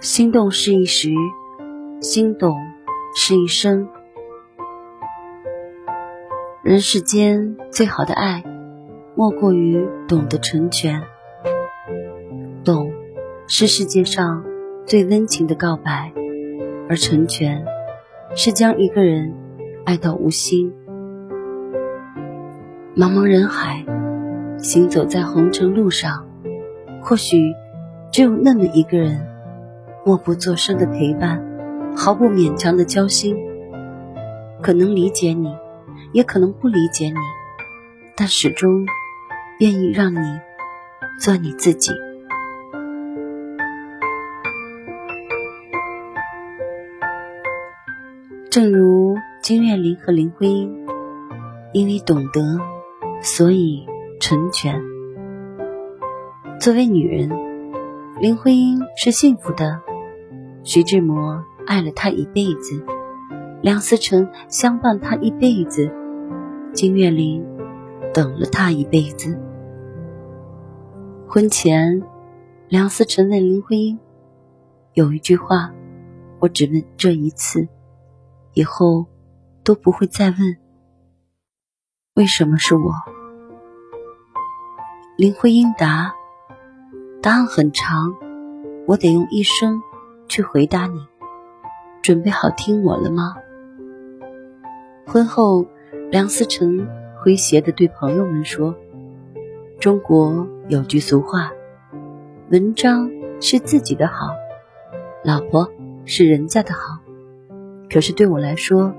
心动是一时，心懂是一生。人世间最好的爱，莫过于懂得成全。懂，是世界上最温情的告白；而成全，是将一个人爱到无心。茫茫人海，行走在红尘路上，或许只有那么一个人。默不作声的陪伴，毫不勉强的交心，可能理解你，也可能不理解你，但始终愿意让你做你自己。正如金岳霖和林徽因，因为懂得，所以成全。作为女人，林徽因是幸福的。徐志摩爱了她一辈子，梁思成相伴她一辈子，金岳霖等了她一辈子。婚前，梁思成问林徽因：“有一句话，我只问这一次，以后都不会再问。为什么是我？”林徽因答：“答案很长，我得用一生。”去回答你，准备好听我了吗？婚后，梁思成诙谐的对朋友们说：“中国有句俗话，文章是自己的好，老婆是人家的好。可是对我来说，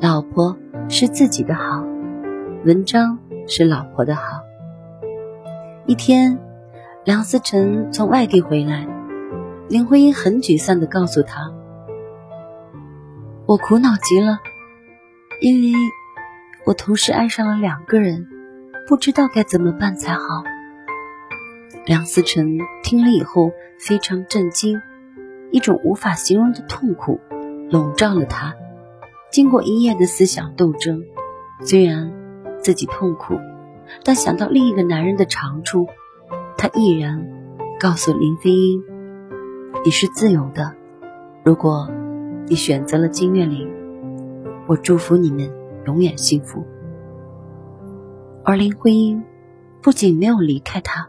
老婆是自己的好，文章是老婆的好。”一天，梁思成从外地回来。林徽因很沮丧地告诉他：“我苦恼极了，因为我同时爱上了两个人，不知道该怎么办才好。”梁思成听了以后非常震惊，一种无法形容的痛苦笼罩了他。经过一夜的思想斗争，虽然自己痛苦，但想到另一个男人的长处，他毅然告诉林徽因。你是自由的，如果你选择了金岳霖，我祝福你们永远幸福。而林徽因不仅没有离开他，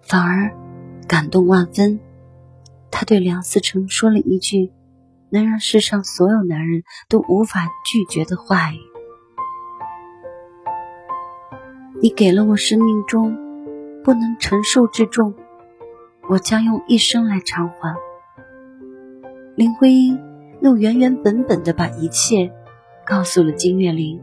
反而感动万分。他对梁思成说了一句能让世上所有男人都无法拒绝的话语：“你给了我生命中不能承受之重。”我将用一生来偿还。林徽因又原原本本的把一切告诉了金岳霖。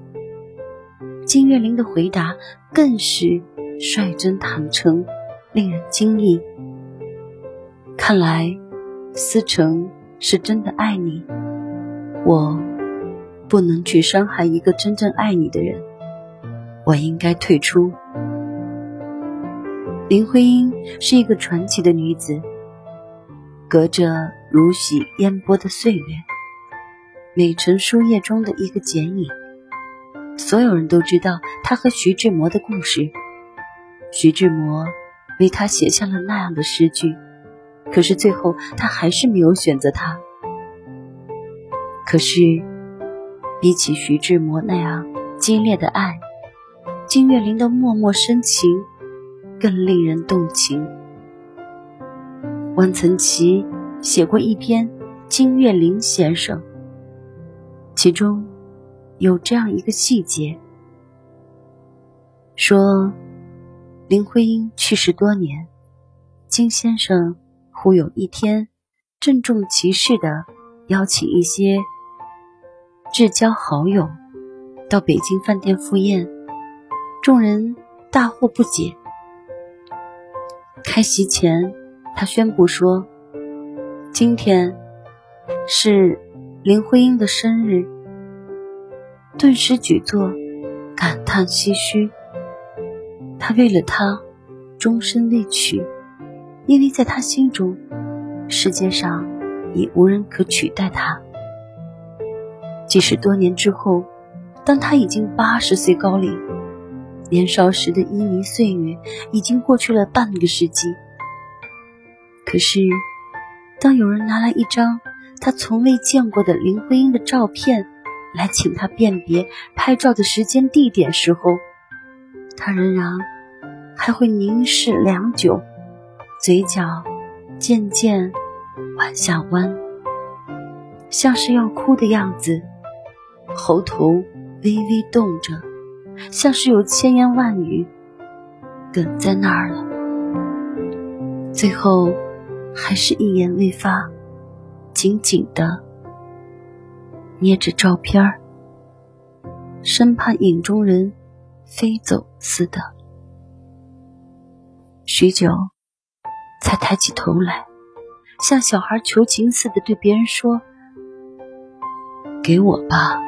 金岳霖的回答更是率真坦诚，令人惊异。看来思成是真的爱你，我不能去伤害一个真正爱你的人，我应该退出。林徽因是一个传奇的女子，隔着如洗烟波的岁月，美成书页中的一个剪影。所有人都知道她和徐志摩的故事，徐志摩为她写下了那样的诗句，可是最后他还是没有选择她。可是，比起徐志摩那样激烈的爱，金岳霖的默默深情。更令人动情。汪曾祺写过一篇《金岳霖先生》，其中有这样一个细节：说林徽因去世多年，金先生忽有一天郑重其事的邀请一些至交好友到北京饭店赴宴，众人大惑不解。开席前，他宣布说：“今天是林徽因的生日。”顿时举座感叹唏嘘。他为了她终身未娶，因为在他心中，世界上已无人可取代他。即使多年之后，当他已经八十岁高龄。年少时的旖旎岁月已经过去了半个世纪，可是当有人拿来一张他从未见过的林徽因的照片来请他辨别拍照的时间地点时候，他仍然还会凝视良久，嘴角渐渐往下弯，像是要哭的样子，喉头微微动着，像是有千言万语哽在那儿了。最后，还是一言未发，紧紧的捏着照片儿，生怕影中人飞走似的。许久，才抬起头来，像小孩求情似的对别人说：“给我吧。”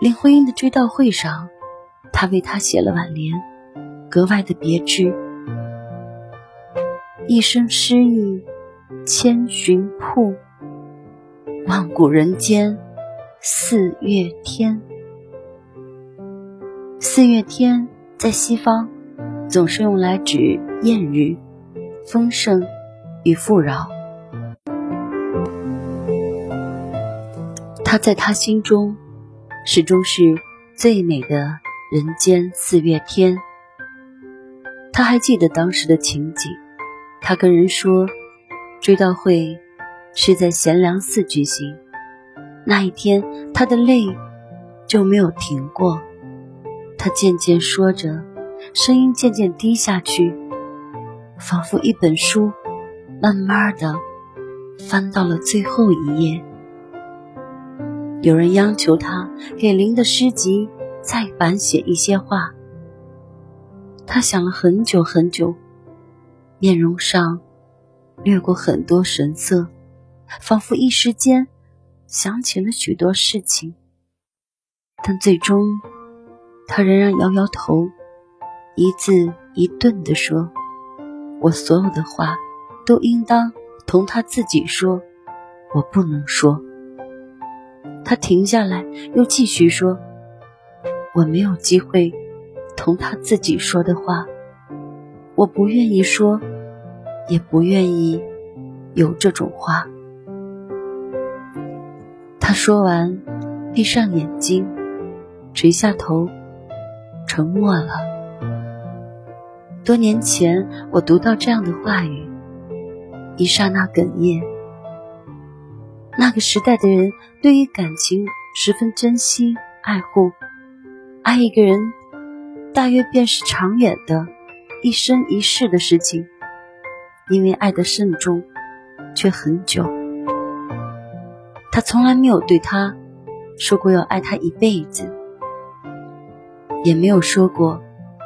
林徽因的追悼会上，他为她写了挽联，格外的别致。一生诗意千寻瀑，万古人间四月天。四月天在西方总是用来指艳日、丰盛与富饶。他在他心中始终是最美的人间四月天。他还记得当时的情景。他跟人说，追悼会是在贤良寺举行。那一天，他的泪就没有停过。他渐渐说着，声音渐渐低下去，仿佛一本书慢慢的翻到了最后一页。有人央求他给林的诗集再版写一些话。他想了很久很久。面容上掠过很多神色，仿佛一时间想起了许多事情，但最终他仍然摇摇头，一字一顿地说：“我所有的话都应当同他自己说，我不能说。”他停下来，又继续说：“我没有机会同他自己说的话，我不愿意说。”也不愿意有这种话。他说完，闭上眼睛，垂下头，沉默了。多年前，我读到这样的话语，一刹那哽咽。那个时代的人对于感情十分珍惜、爱护，爱一个人，大约便是长远的、一生一世的事情。因为爱的慎重，却很久。他从来没有对他说过要爱他一辈子，也没有说过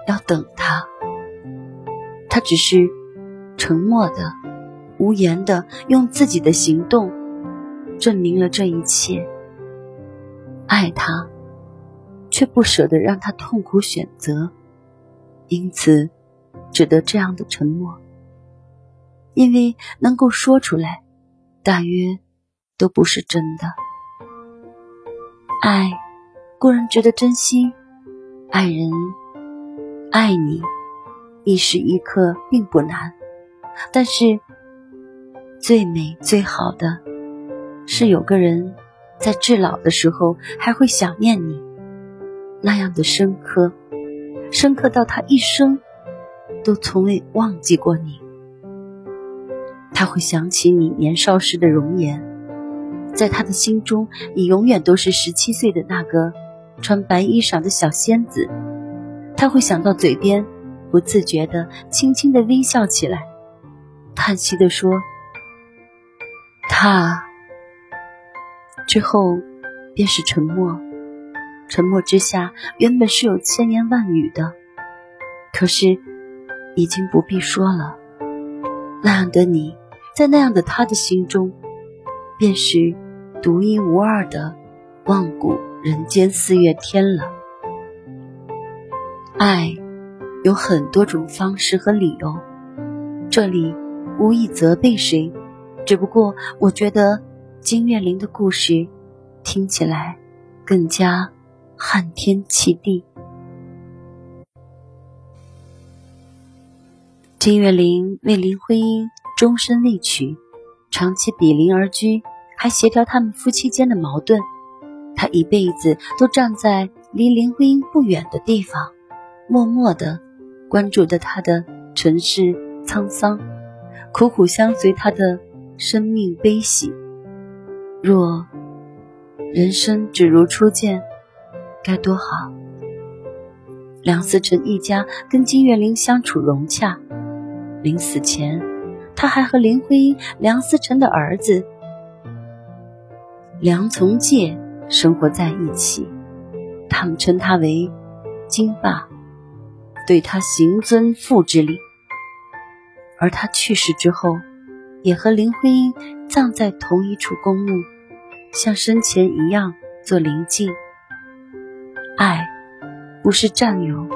要等他。他只是沉默的、无言的，用自己的行动证明了这一切。爱他，却不舍得让他痛苦选择，因此只得这样的沉默。因为能够说出来，大约都不是真的。爱固然值得珍惜，爱人爱你一时一刻并不难，但是最美最好的是有个人在至老的时候还会想念你，那样的深刻，深刻到他一生都从未忘记过你。他会想起你年少时的容颜，在他的心中，你永远都是十七岁的那个穿白衣裳的小仙子。他会想到嘴边不自觉的轻轻的微笑起来，叹息的说：“他。”之后便是沉默。沉默之下，原本是有千言万语的，可是已经不必说了。那样的你。在那样的他的心中，便是独一无二的万古人间四月天了。爱有很多种方式和理由，这里无意责备谁，只不过我觉得金岳霖的故事听起来更加撼天泣地。金岳霖为林徽因。终身未娶，长期比邻而居，还协调他们夫妻间的矛盾。他一辈子都站在离林徽因不远的地方，默默的关注着她的尘世沧桑，苦苦相随她的生命悲喜。若人生只如初见，该多好！梁思成一家跟金岳霖相处融洽，临死前，他还和林徽因、梁思成的儿子梁从诫生活在一起。他们称他为“金爸”，对他行尊父之礼。而他去世之后，也和林徽因葬在同一处公墓，像生前一样做灵祭。爱。不是占有，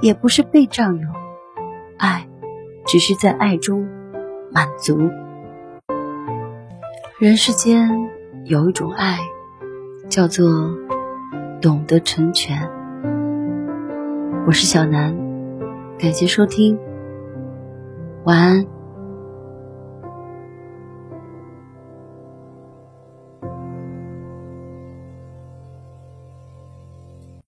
也不是被占有，爱，只是在爱中满足。人世间有一种爱，叫做懂得成全。我是小南，感谢收听，晚安。